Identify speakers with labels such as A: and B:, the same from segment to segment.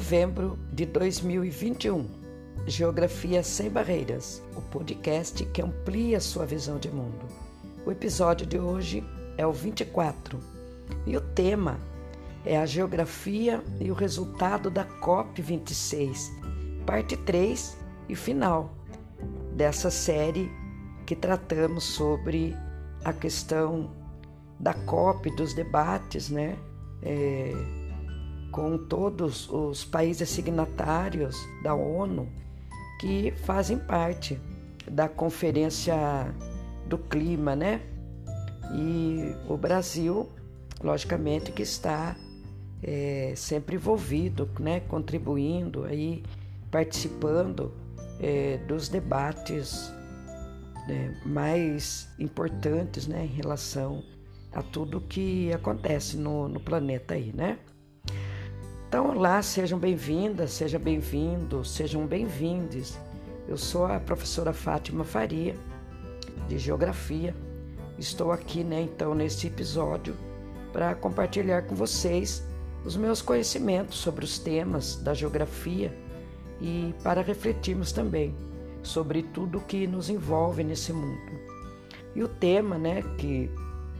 A: Novembro de 2021. Geografia Sem Barreiras, o podcast que amplia sua visão de mundo. O episódio de hoje é o 24 e o tema é a geografia e o resultado da COP26, parte 3 e final dessa série que tratamos sobre a questão da COP, dos debates, né? É, com todos os países signatários da ONU que fazem parte da Conferência do Clima, né? E o Brasil, logicamente, que está é, sempre envolvido, né? Contribuindo aí, participando é, dos debates né, mais importantes, né? Em relação a tudo que acontece no, no planeta aí, né? Então, olá, sejam bem-vindas, sejam bem-vindos, sejam bem-vindes. Eu sou a professora Fátima Faria, de Geografia. Estou aqui, né, então, neste episódio para compartilhar com vocês os meus conhecimentos sobre os temas da geografia e para refletirmos também sobre tudo que nos envolve nesse mundo. E o tema, né, que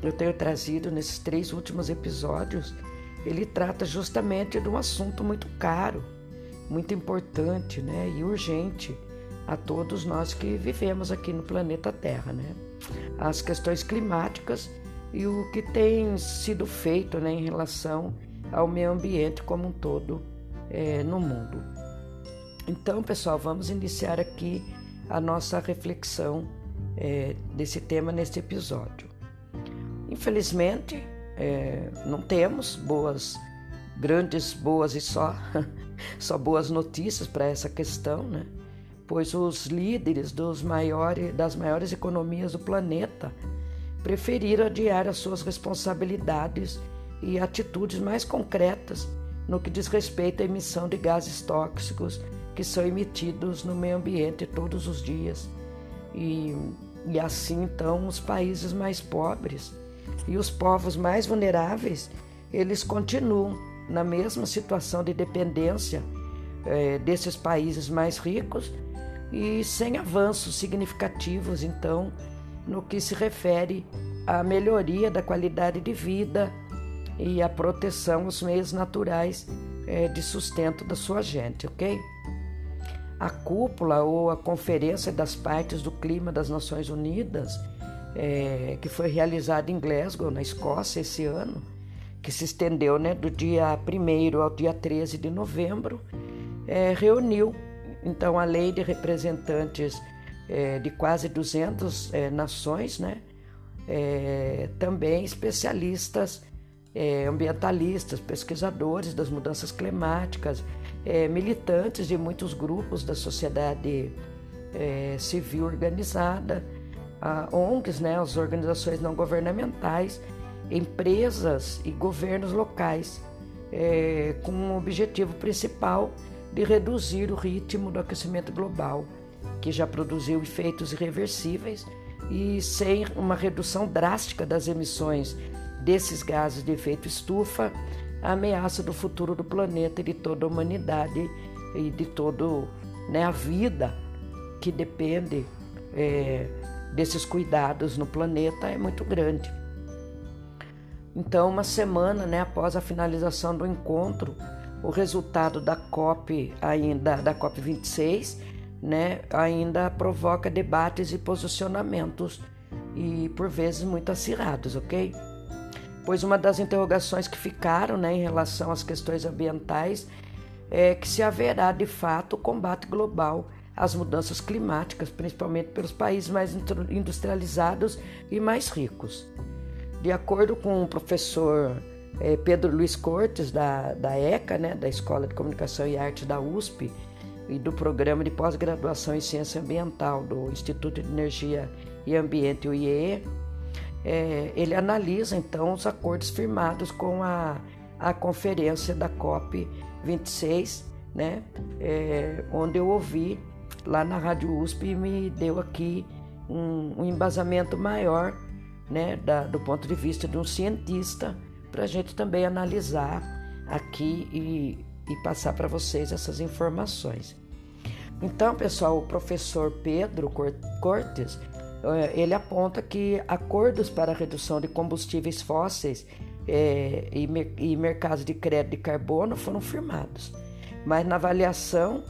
A: eu tenho trazido nesses três últimos episódios ele trata justamente de um assunto muito caro, muito importante né, e urgente a todos nós que vivemos aqui no planeta Terra. Né? As questões climáticas e o que tem sido feito né, em relação ao meio ambiente como um todo é, no mundo. Então, pessoal, vamos iniciar aqui a nossa reflexão é, desse tema neste episódio. Infelizmente, é, não temos boas, grandes, boas e só, só boas notícias para essa questão, né? Pois os líderes dos maiores, das maiores economias do planeta preferiram adiar as suas responsabilidades e atitudes mais concretas no que diz respeito à emissão de gases tóxicos que são emitidos no meio ambiente todos os dias. E, e assim, então, os países mais pobres e os povos mais vulneráveis, eles continuam na mesma situação de dependência é, desses países mais ricos e sem avanços significativos, então, no que se refere à melhoria da qualidade de vida e à proteção aos meios naturais é, de sustento da sua gente, ok? A cúpula ou a Conferência das Partes do Clima das Nações Unidas é, que foi realizada em Glasgow, na Escócia, esse ano, que se estendeu né, do dia 1 ao dia 13 de novembro, é, reuniu, então, a lei de representantes é, de quase 200 é, nações, né, é, também especialistas é, ambientalistas, pesquisadores das mudanças climáticas, militantes de muitos grupos da sociedade civil organizada, a ONGs, né, as organizações não governamentais, empresas e governos locais, é, com o objetivo principal de reduzir o ritmo do aquecimento global, que já produziu efeitos irreversíveis, e sem uma redução drástica das emissões desses gases de efeito estufa, a ameaça do futuro do planeta e de toda a humanidade e de toda né, a vida que depende é, desses cuidados no planeta é muito grande. Então, uma semana né, após a finalização do encontro, o resultado da COP ainda da COP 26, né, ainda provoca debates e posicionamentos e por vezes muito acirrados, ok? Pois uma das interrogações que ficaram, né, em relação às questões ambientais é que se haverá de fato combate global as mudanças climáticas, principalmente pelos países mais industrializados e mais ricos. De acordo com o professor eh, Pedro Luiz Cortes, da, da ECA, né, da Escola de Comunicação e Arte da USP, e do Programa de Pós-Graduação em Ciência Ambiental do Instituto de Energia e Ambiente, o IEE, é, ele analisa então os acordos firmados com a, a conferência da COP 26, né, é, onde eu ouvi lá na Rádio USP me deu aqui um, um embasamento maior, né, da, do ponto de vista de um cientista, para a gente também analisar aqui e, e passar para vocês essas informações. Então, pessoal, o professor Pedro Cortes eh, ele aponta que acordos para redução de combustíveis fósseis é, e, e mercados de crédito de carbono foram firmados, mas na avaliação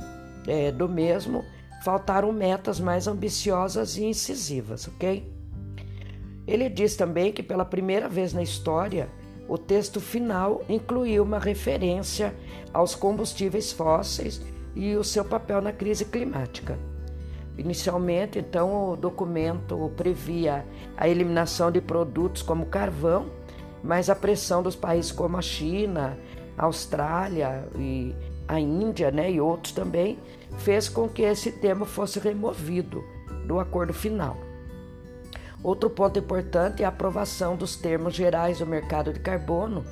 A: é, do mesmo faltaram metas mais ambiciosas e incisivas, ok? Ele diz também que pela primeira vez na história o texto final incluiu uma referência aos combustíveis fósseis e o seu papel na crise climática. Inicialmente, então, o documento previa a eliminação de produtos como carvão, mas a pressão dos países como a China, a Austrália e a Índia, né, e outros também, fez com que esse tema fosse removido do acordo final. Outro ponto importante é a aprovação dos termos gerais do mercado de carbono.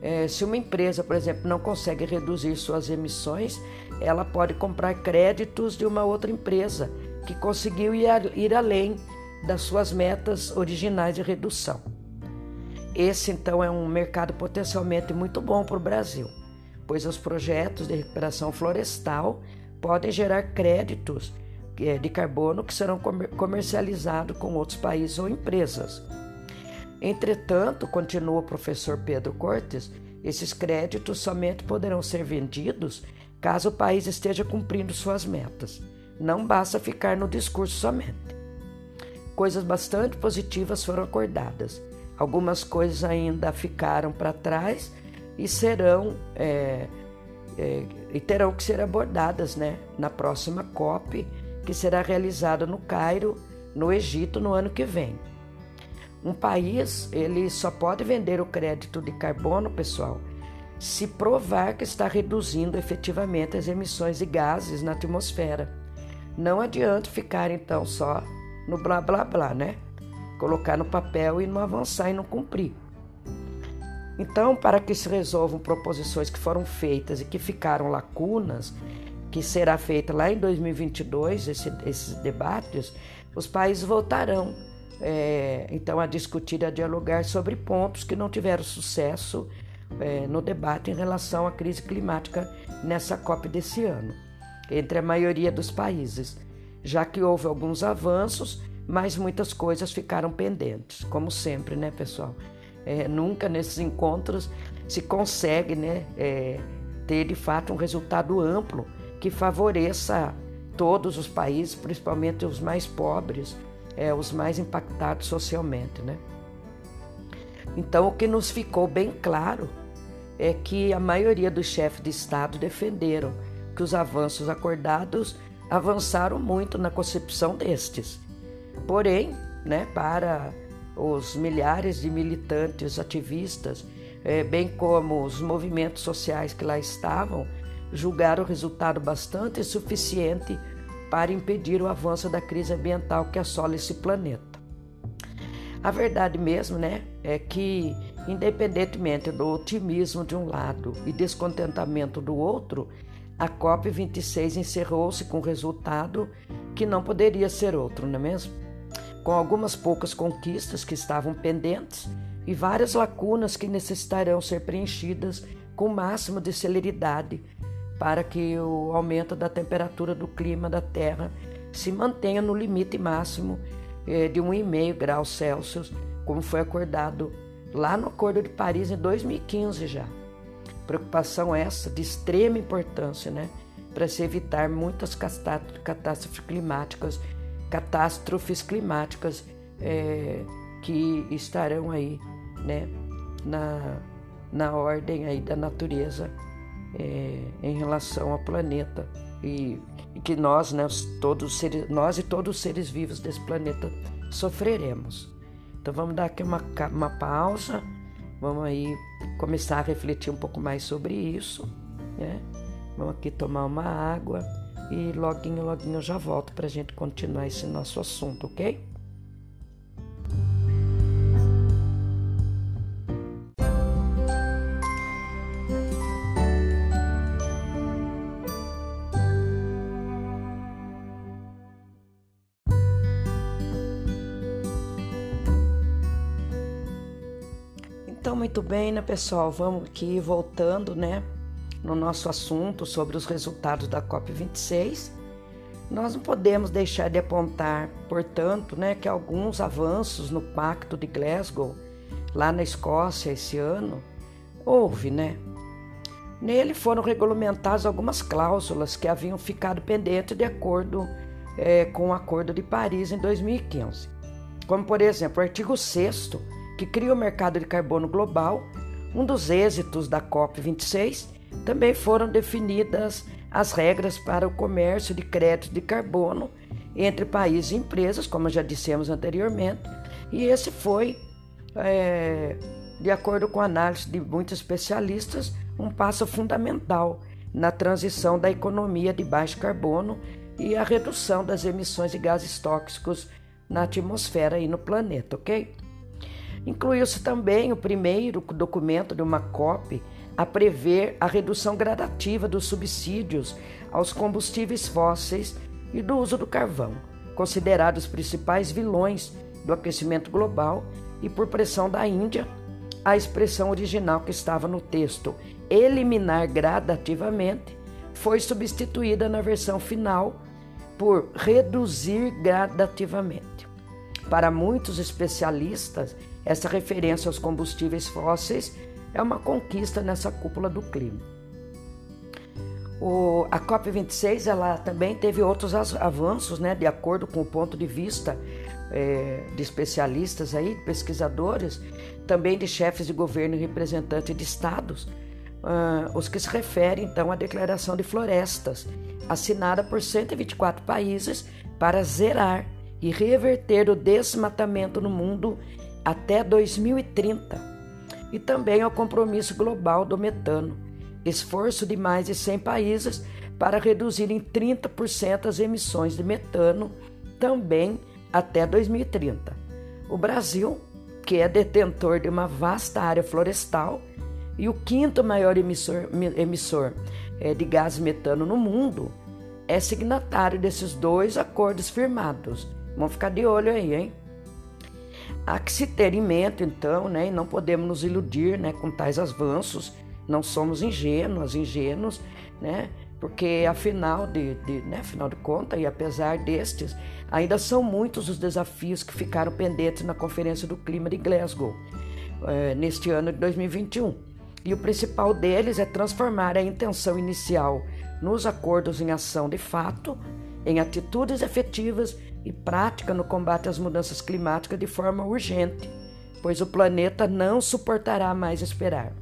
A: É, se uma empresa, por exemplo, não consegue reduzir suas emissões, ela pode comprar créditos de uma outra empresa que conseguiu ir, ir além das suas metas originais de redução. Esse, então, é um mercado potencialmente muito bom para o Brasil, pois os projetos de recuperação florestal podem gerar créditos é, de carbono que serão comercializados com outros países ou empresas. Entretanto, continua o professor Pedro Cortes, esses créditos somente poderão ser vendidos caso o país esteja cumprindo suas metas. Não basta ficar no discurso somente. Coisas bastante positivas foram acordadas. Algumas coisas ainda ficaram para trás e serão é, é, e terão que ser abordadas né, na próxima COP que será realizada no Cairo, no Egito, no ano que vem. Um país ele só pode vender o crédito de carbono, pessoal, se provar que está reduzindo efetivamente as emissões de gases na atmosfera. Não adianta ficar então só no blá blá blá, né? Colocar no papel e não avançar e não cumprir. Então, para que se resolvam proposições que foram feitas e que ficaram lacunas, que será feita lá em 2022, esse, esses debates, os países voltarão é, então a discutir e a dialogar sobre pontos que não tiveram sucesso é, no debate em relação à crise climática nessa COP desse ano, entre a maioria dos países, já que houve alguns avanços, mas muitas coisas ficaram pendentes, como sempre, né, pessoal? É, nunca nesses encontros se consegue né, é, ter de fato um resultado amplo que favoreça todos os países, principalmente os mais pobres, é, os mais impactados socialmente. Né? Então, o que nos ficou bem claro é que a maioria dos chefes de Estado defenderam que os avanços acordados avançaram muito na concepção destes. Porém, né, para os milhares de militantes ativistas, é, bem como os movimentos sociais que lá estavam, julgaram o resultado bastante insuficiente para impedir o avanço da crise ambiental que assola esse planeta. A verdade mesmo, né, é que independentemente do otimismo de um lado e descontentamento do outro, a COP26 encerrou-se com um resultado que não poderia ser outro, não é mesmo? Com algumas poucas conquistas que estavam pendentes e várias lacunas que necessitarão ser preenchidas com o máximo de celeridade para que o aumento da temperatura do clima da Terra se mantenha no limite máximo eh, de 1,5 graus Celsius, como foi acordado lá no Acordo de Paris em 2015 já. Preocupação essa de extrema importância, né, para se evitar muitas catástrofes climáticas, catástrofes climáticas é, que estarão aí, né, na, na ordem aí da natureza é, em relação ao planeta e, e que nós, né, todos seres, nós e todos os seres vivos desse planeta sofreremos. Então vamos dar aqui uma, uma pausa, vamos aí começar a refletir um pouco mais sobre isso, né? Vamos aqui tomar uma água e loguinho, loguinho eu já volto para a gente continuar esse nosso assunto, ok? Então, muito bem, né, pessoal? Vamos aqui voltando, né, no nosso assunto sobre os resultados da COP26, nós não podemos deixar de apontar, portanto, né, que alguns avanços no Pacto de Glasgow, lá na Escócia esse ano, houve, né? Nele foram regulamentadas algumas cláusulas que haviam ficado pendentes de acordo é, com o Acordo de Paris em 2015, como por exemplo o artigo 6 que cria o mercado de carbono global. Um dos êxitos da COP26 também foram definidas as regras para o comércio de crédito de carbono entre países e empresas, como já dissemos anteriormente, e esse foi, é, de acordo com a análise de muitos especialistas, um passo fundamental na transição da economia de baixo carbono e a redução das emissões de gases tóxicos na atmosfera e no planeta, ok? Incluiu-se também o primeiro documento de uma COP a prever a redução gradativa dos subsídios aos combustíveis fósseis e do uso do carvão, considerados principais vilões do aquecimento global e por pressão da Índia, a expressão original que estava no texto eliminar gradativamente foi substituída na versão final por reduzir gradativamente. Para muitos especialistas, essa referência aos combustíveis fósseis é uma conquista nessa cúpula do clima. O, a COP26 ela também teve outros avanços, né, de acordo com o ponto de vista é, de especialistas aí, pesquisadores, também de chefes de governo e representantes de estados, uh, os que se referem então à Declaração de Florestas, assinada por 124 países para zerar e reverter o desmatamento no mundo até 2030 e também ao compromisso global do metano, esforço de mais de 100 países para reduzir em 30% as emissões de metano também até 2030. O Brasil, que é detentor de uma vasta área florestal e o quinto maior emissor, emissor é, de gás metano no mundo, é signatário desses dois acordos firmados. Vamos ficar de olho aí, hein? Há que se ter em mente, então, né, e não podemos nos iludir né, com tais avanços, não somos ingênuos, ingênuos, né, porque afinal de, de, né, afinal de contas, e apesar destes, ainda são muitos os desafios que ficaram pendentes na Conferência do Clima de Glasgow, é, neste ano de 2021. E o principal deles é transformar a intenção inicial nos acordos em ação de fato, em atitudes efetivas e prática no combate às mudanças climáticas de forma urgente, pois o planeta não suportará mais esperar.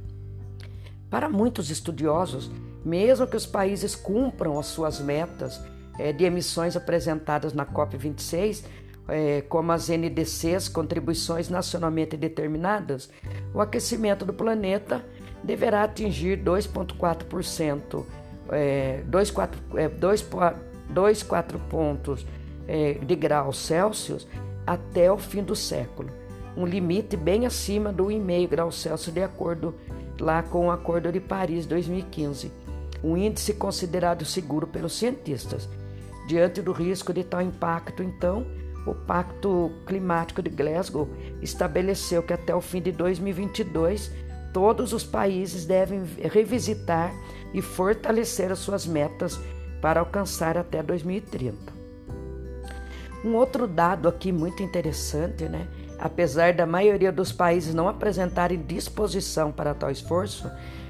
A: Para muitos estudiosos, mesmo que os países cumpram as suas metas é, de emissões apresentadas na COP26, é, como as NDCs, contribuições nacionalmente determinadas, o aquecimento do planeta deverá atingir 2,4%, é, 2,4 pontos é, de graus Celsius até o fim do século, um limite bem acima do 1,5 grau Celsius de acordo lá com o Acordo de Paris 2015, um índice considerado seguro pelos cientistas. Diante do risco de tal impacto, então, o Pacto Climático de Glasgow estabeleceu que até o fim de 2022 todos os países devem revisitar e fortalecer as suas metas para alcançar até 2030. Um outro dado aqui muito interessante, né? Apesar da maioria dos países não apresentarem disposição para tal esforço,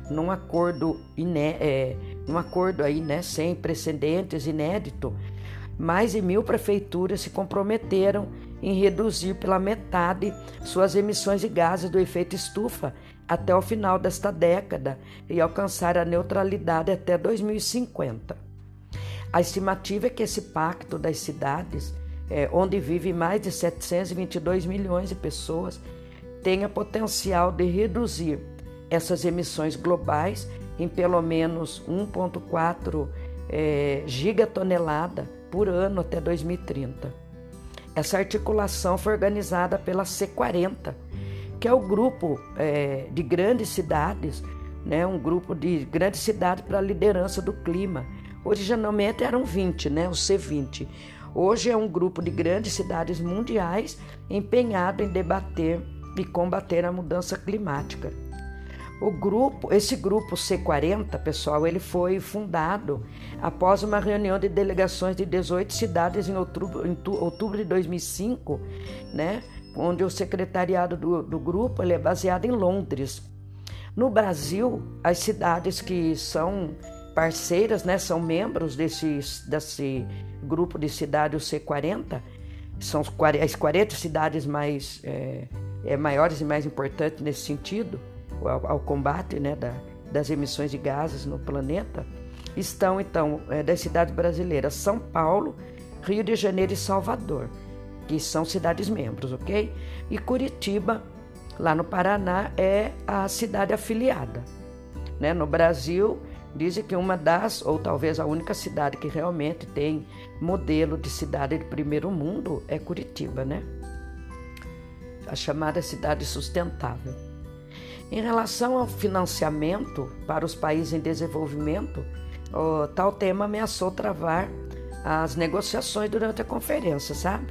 A: num acordo, iné é, num acordo aí, né, sem precedentes, inédito, mais de mil prefeituras se comprometeram em reduzir pela metade suas emissões de gases do efeito estufa até o final desta década e alcançar a neutralidade até 2050. A estimativa é que esse pacto das cidades é, onde vive mais de 722 milhões de pessoas, tenha potencial de reduzir essas emissões globais em pelo menos 1,4 é, gigatonelada por ano até 2030. Essa articulação foi organizada pela C40, que é o grupo é, de grandes cidades, né, um grupo de grandes cidades para a liderança do clima. Originalmente eram 20, né, o C20. Hoje é um grupo de grandes cidades mundiais empenhado em debater e combater a mudança climática. O grupo, esse grupo C40, pessoal, ele foi fundado após uma reunião de delegações de 18 cidades em outubro, em outubro de 2005, né? Onde o secretariado do, do grupo é baseado em Londres. No Brasil, as cidades que são parceiras, né, são membros desse, desse grupo de cidades C40, são as 40 cidades mais é, é, maiores e mais importantes nesse sentido ao, ao combate né, da, das emissões de gases no planeta, estão então é, das cidades brasileiras São Paulo, Rio de Janeiro e Salvador, que são cidades membros, ok? E Curitiba, lá no Paraná, é a cidade afiliada. Né? No Brasil, dizem que uma das, ou talvez a única cidade que realmente tem modelo de cidade de primeiro mundo é Curitiba, né? A chamada cidade sustentável. Em relação ao financiamento para os países em desenvolvimento, o tal tema ameaçou travar as negociações durante a conferência, sabe?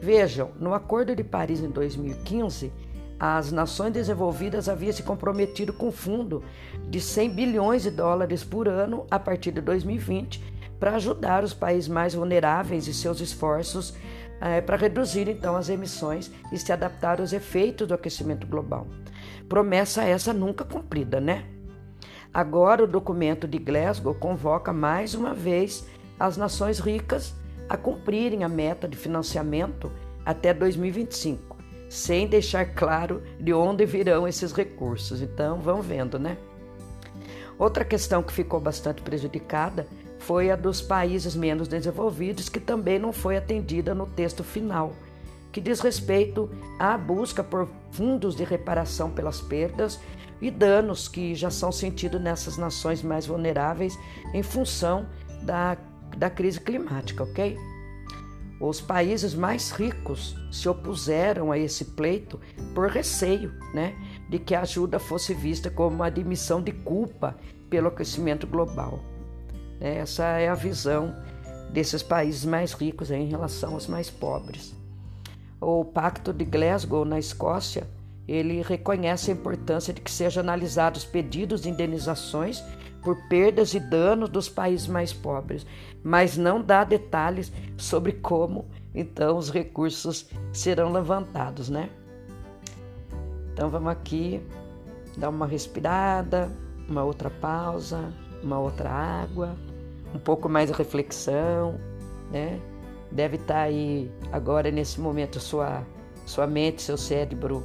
A: Vejam, no Acordo de Paris em 2015, as nações desenvolvidas haviam se comprometido com um fundo de 100 bilhões de dólares por ano a partir de 2020 para ajudar os países mais vulneráveis e seus esforços é, para reduzir então as emissões e se adaptar aos efeitos do aquecimento global. Promessa essa nunca cumprida, né? Agora o documento de Glasgow convoca mais uma vez as nações ricas a cumprirem a meta de financiamento até 2025, sem deixar claro de onde virão esses recursos. Então, vamos vendo, né? Outra questão que ficou bastante prejudicada foi a dos países menos desenvolvidos, que também não foi atendida no texto final que diz respeito à busca por fundos de reparação pelas perdas e danos que já são sentidos nessas nações mais vulneráveis em função da, da crise climática, ok? Os países mais ricos se opuseram a esse pleito por receio né, de que a ajuda fosse vista como uma admissão de culpa pelo aquecimento global. Essa é a visão desses países mais ricos em relação aos mais pobres o Pacto de Glasgow, na Escócia, ele reconhece a importância de que sejam analisados pedidos de indenizações por perdas e danos dos países mais pobres, mas não dá detalhes sobre como então os recursos serão levantados, né? Então vamos aqui dar uma respirada, uma outra pausa, uma outra água, um pouco mais de reflexão, né? deve estar tá aí agora nesse momento sua sua mente, seu cérebro,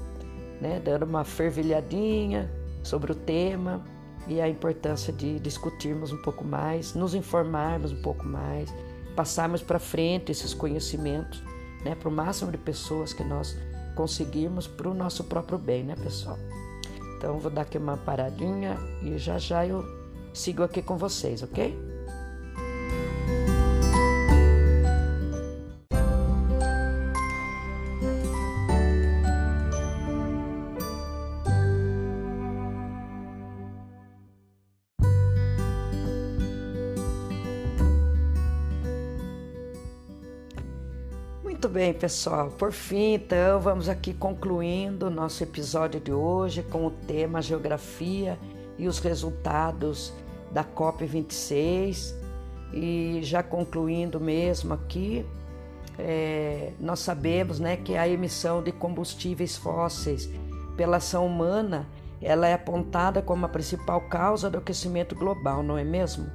A: né, dando uma fervilhadinha sobre o tema e a importância de discutirmos um pouco mais, nos informarmos um pouco mais, passarmos para frente esses conhecimentos, né, para o máximo de pessoas que nós conseguirmos para o nosso próprio bem, né, pessoal? Então vou dar aqui uma paradinha e já já eu sigo aqui com vocês, ok? Pessoal. Por fim, então, vamos aqui concluindo o nosso episódio de hoje com o tema Geografia e os resultados da COP26. E já concluindo mesmo aqui, é, nós sabemos né, que a emissão de combustíveis fósseis pela ação humana ela é apontada como a principal causa do aquecimento global, não é mesmo?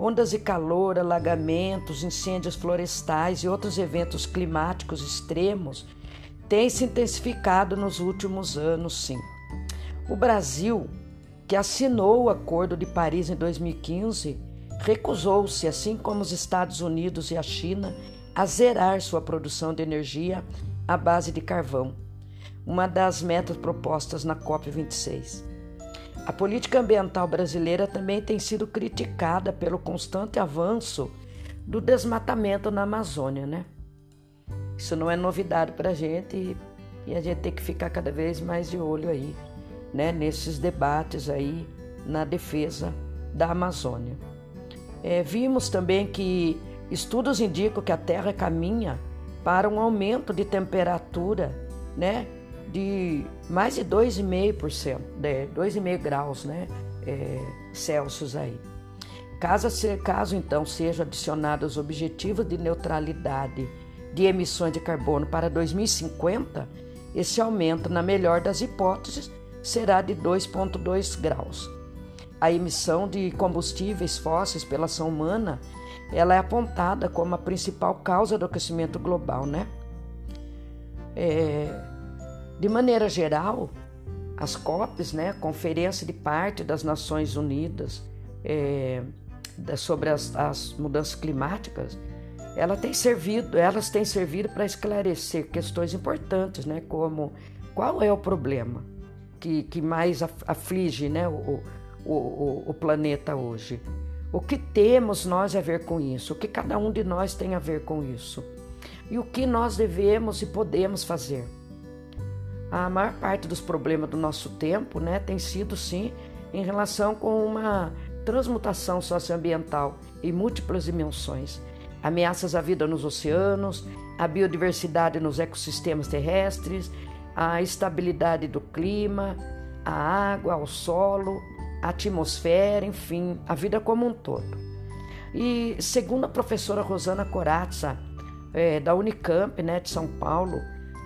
A: Ondas de calor, alagamentos, incêndios florestais e outros eventos climáticos extremos têm se intensificado nos últimos anos, sim. O Brasil, que assinou o Acordo de Paris em 2015, recusou-se, assim como os Estados Unidos e a China, a zerar sua produção de energia à base de carvão, uma das metas propostas na COP26. A política ambiental brasileira também tem sido criticada pelo constante avanço do desmatamento na Amazônia, né? Isso não é novidade para a gente e a gente tem que ficar cada vez mais de olho aí, né? Nesses debates aí na defesa da Amazônia. É, vimos também que estudos indicam que a Terra caminha para um aumento de temperatura, né? De mais de 2,5%, né, 2,5 graus né, é, Celsius aí. Caso, caso então sejam adicionados os objetivos de neutralidade de emissões de carbono para 2050, esse aumento, na melhor das hipóteses, será de 2,2 graus. A emissão de combustíveis fósseis pela ação humana ela é apontada como a principal causa do aquecimento global, né? É, de maneira geral, as COPs, né, Conferência de Parte das Nações Unidas é, sobre as, as, mudanças climáticas, ela tem servido, elas têm servido para esclarecer questões importantes, né, como qual é o problema que, que mais aflige né, o, o, o, o planeta hoje. O que temos nós a ver com isso? O que cada um de nós tem a ver com isso? E o que nós devemos e podemos fazer? A maior parte dos problemas do nosso tempo né, tem sido, sim, em relação com uma transmutação socioambiental em múltiplas dimensões. Ameaças à vida nos oceanos, à biodiversidade nos ecossistemas terrestres, à estabilidade do clima, à água, ao solo, a atmosfera, enfim, a vida como um todo. E segundo a professora Rosana Corazza, é, da Unicamp, né, de São Paulo,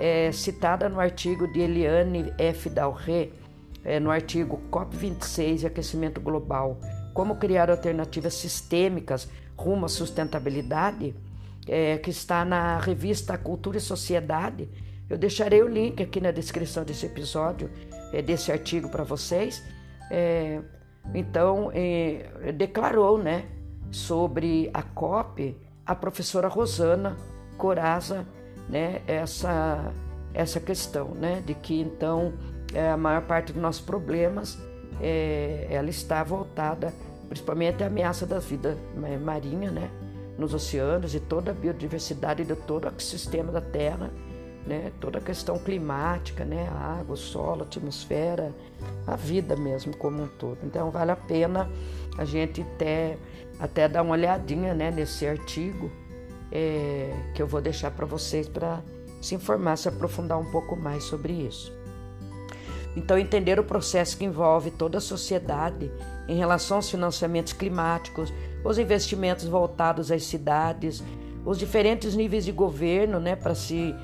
A: é, citada no artigo de Eliane F. Dalré, é, no artigo COP26 e Aquecimento Global, como criar alternativas sistêmicas rumo à sustentabilidade, é, que está na revista Cultura e Sociedade. Eu deixarei o link aqui na descrição desse episódio, é, desse artigo para vocês. É, então, é, declarou né, sobre a COP a professora Rosana Coraza né, essa, essa questão né, de que então é, a maior parte dos nossos problemas é, ela está voltada principalmente à ameaça da vida marinha né, nos oceanos e toda a biodiversidade de todo o ecossistema da Terra né? Toda a questão climática, né? A água, o solo, a atmosfera, a vida mesmo como um todo. Então vale a pena a gente até, até dar uma olhadinha, né? Nesse artigo é, que eu vou deixar para vocês para se informar, se aprofundar um pouco mais sobre isso. Então entender o processo que envolve toda a sociedade em relação aos financiamentos climáticos, os investimentos voltados às cidades, os diferentes níveis de governo né, para se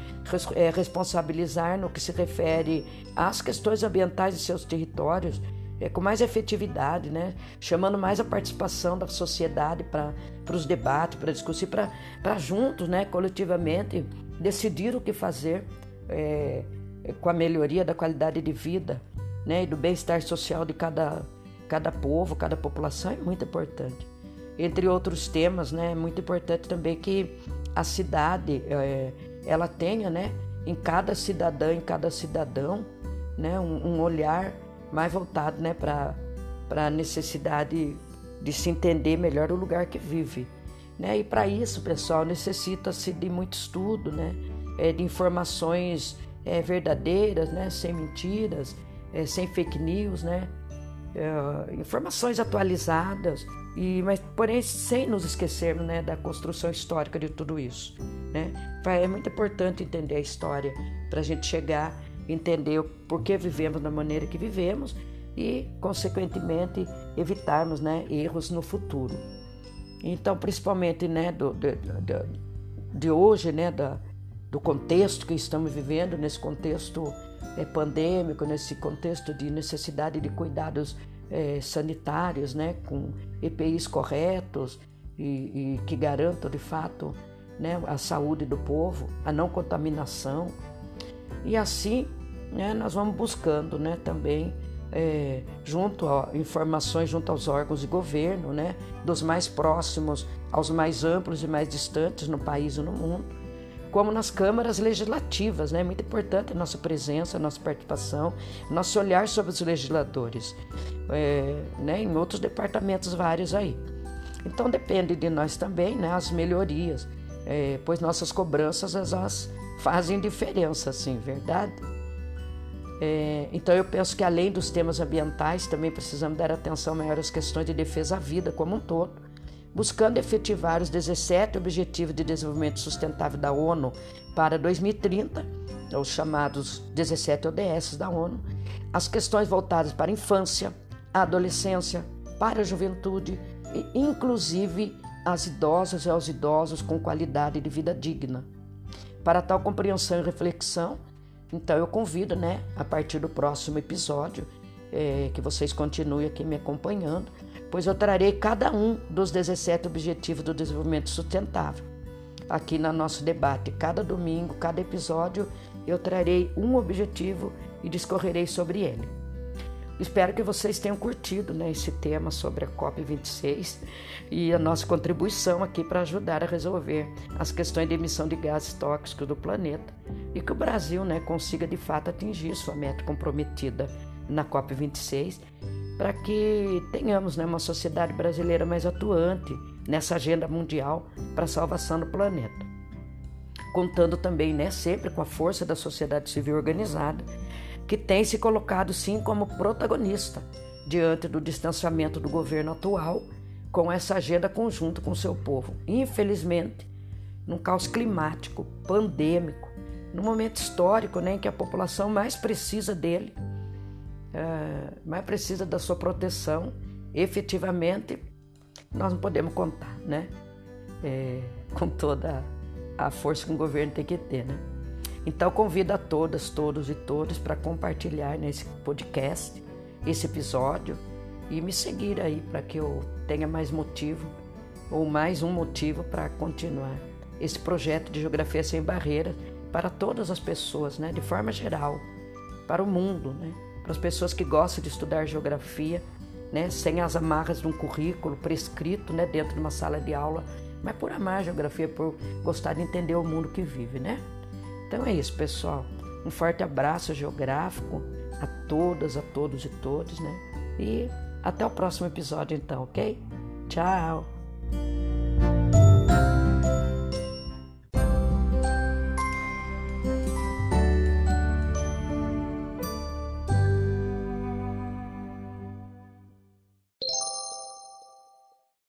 A: é, responsabilizar no que se refere às questões ambientais de seus territórios é, com mais efetividade, né, chamando mais a participação da sociedade para os debates, para discutir, para juntos, né, coletivamente, decidir o que fazer é, com a melhoria da qualidade de vida né, e do bem-estar social de cada, cada povo, cada população é muito importante entre outros temas, né? É muito importante também que a cidade é, ela tenha, né, em cada cidadã, em cada cidadão, né, um, um olhar mais voltado, né, para a necessidade de se entender melhor o lugar que vive, né? E para isso, pessoal, necessita-se de muito estudo, né? É, de informações é, verdadeiras, né? Sem mentiras, é, sem fake news, né? É, informações atualizadas e, mas, porém, sem nos esquecermos né, da construção histórica de tudo isso. Né? É muito importante entender a história para a gente chegar, entender o porquê vivemos da maneira que vivemos e, consequentemente, evitarmos né, erros no futuro. Então, principalmente né, do, de, de, de hoje, né, da, do contexto que estamos vivendo, nesse contexto é, pandêmico, nesse contexto de necessidade de cuidados é, sanitários, né, com EPIs corretos e, e, que garantam de fato né, a saúde do povo, a não contaminação. E assim né, nós vamos buscando né, também, é, junto a informações junto aos órgãos de governo, né, dos mais próximos aos mais amplos e mais distantes no país e no mundo, como nas câmaras legislativas. Né? É muito importante a nossa presença, a nossa participação, nosso olhar sobre os legisladores, é, né? em outros departamentos vários aí. Então depende de nós também né? as melhorias, é, pois nossas cobranças elas fazem diferença, sim, verdade? É, então eu penso que além dos temas ambientais, também precisamos dar atenção maior às questões de defesa à vida como um todo, buscando efetivar os 17 Objetivos de Desenvolvimento Sustentável da ONU para 2030, os chamados 17 ODS da ONU, as questões voltadas para a infância, a adolescência, para a juventude e, inclusive, as idosas e aos idosos com qualidade de vida digna. Para tal compreensão e reflexão, então eu convido, né, a partir do próximo episódio, é, que vocês continuem aqui me acompanhando, pois eu trarei cada um dos 17 Objetivos do Desenvolvimento Sustentável. Aqui no nosso debate, cada domingo, cada episódio, eu trarei um objetivo e discorrerei sobre ele. Espero que vocês tenham curtido né, esse tema sobre a COP26 e a nossa contribuição aqui para ajudar a resolver as questões de emissão de gases tóxicos do planeta e que o Brasil né, consiga de fato atingir sua meta comprometida na COP26 para que tenhamos né, uma sociedade brasileira mais atuante nessa agenda mundial para a salvação do planeta. Contando também né, sempre com a força da sociedade civil organizada que tem se colocado sim como protagonista diante do distanciamento do governo atual com essa agenda conjunta com seu povo. Infelizmente, num caos climático, pandêmico, num momento histórico né, em que a população mais precisa dele, é, mais precisa da sua proteção, efetivamente, nós não podemos contar né, é, com toda a força que o governo tem que ter. Né? Então convido a todas, todos e todos para compartilhar nesse podcast, esse episódio e me seguir aí para que eu tenha mais motivo ou mais um motivo para continuar esse projeto de Geografia Sem Barreiras para todas as pessoas, né, de forma geral, para o mundo, né, para as pessoas que gostam de estudar geografia, né, sem as amarras de um currículo prescrito, né, dentro de uma sala de aula, mas por amar a geografia, por gostar de entender o mundo que vive, né? Então é isso, pessoal. Um forte abraço geográfico a todas, a todos e todos, né? E até o próximo episódio, então, ok? Tchau!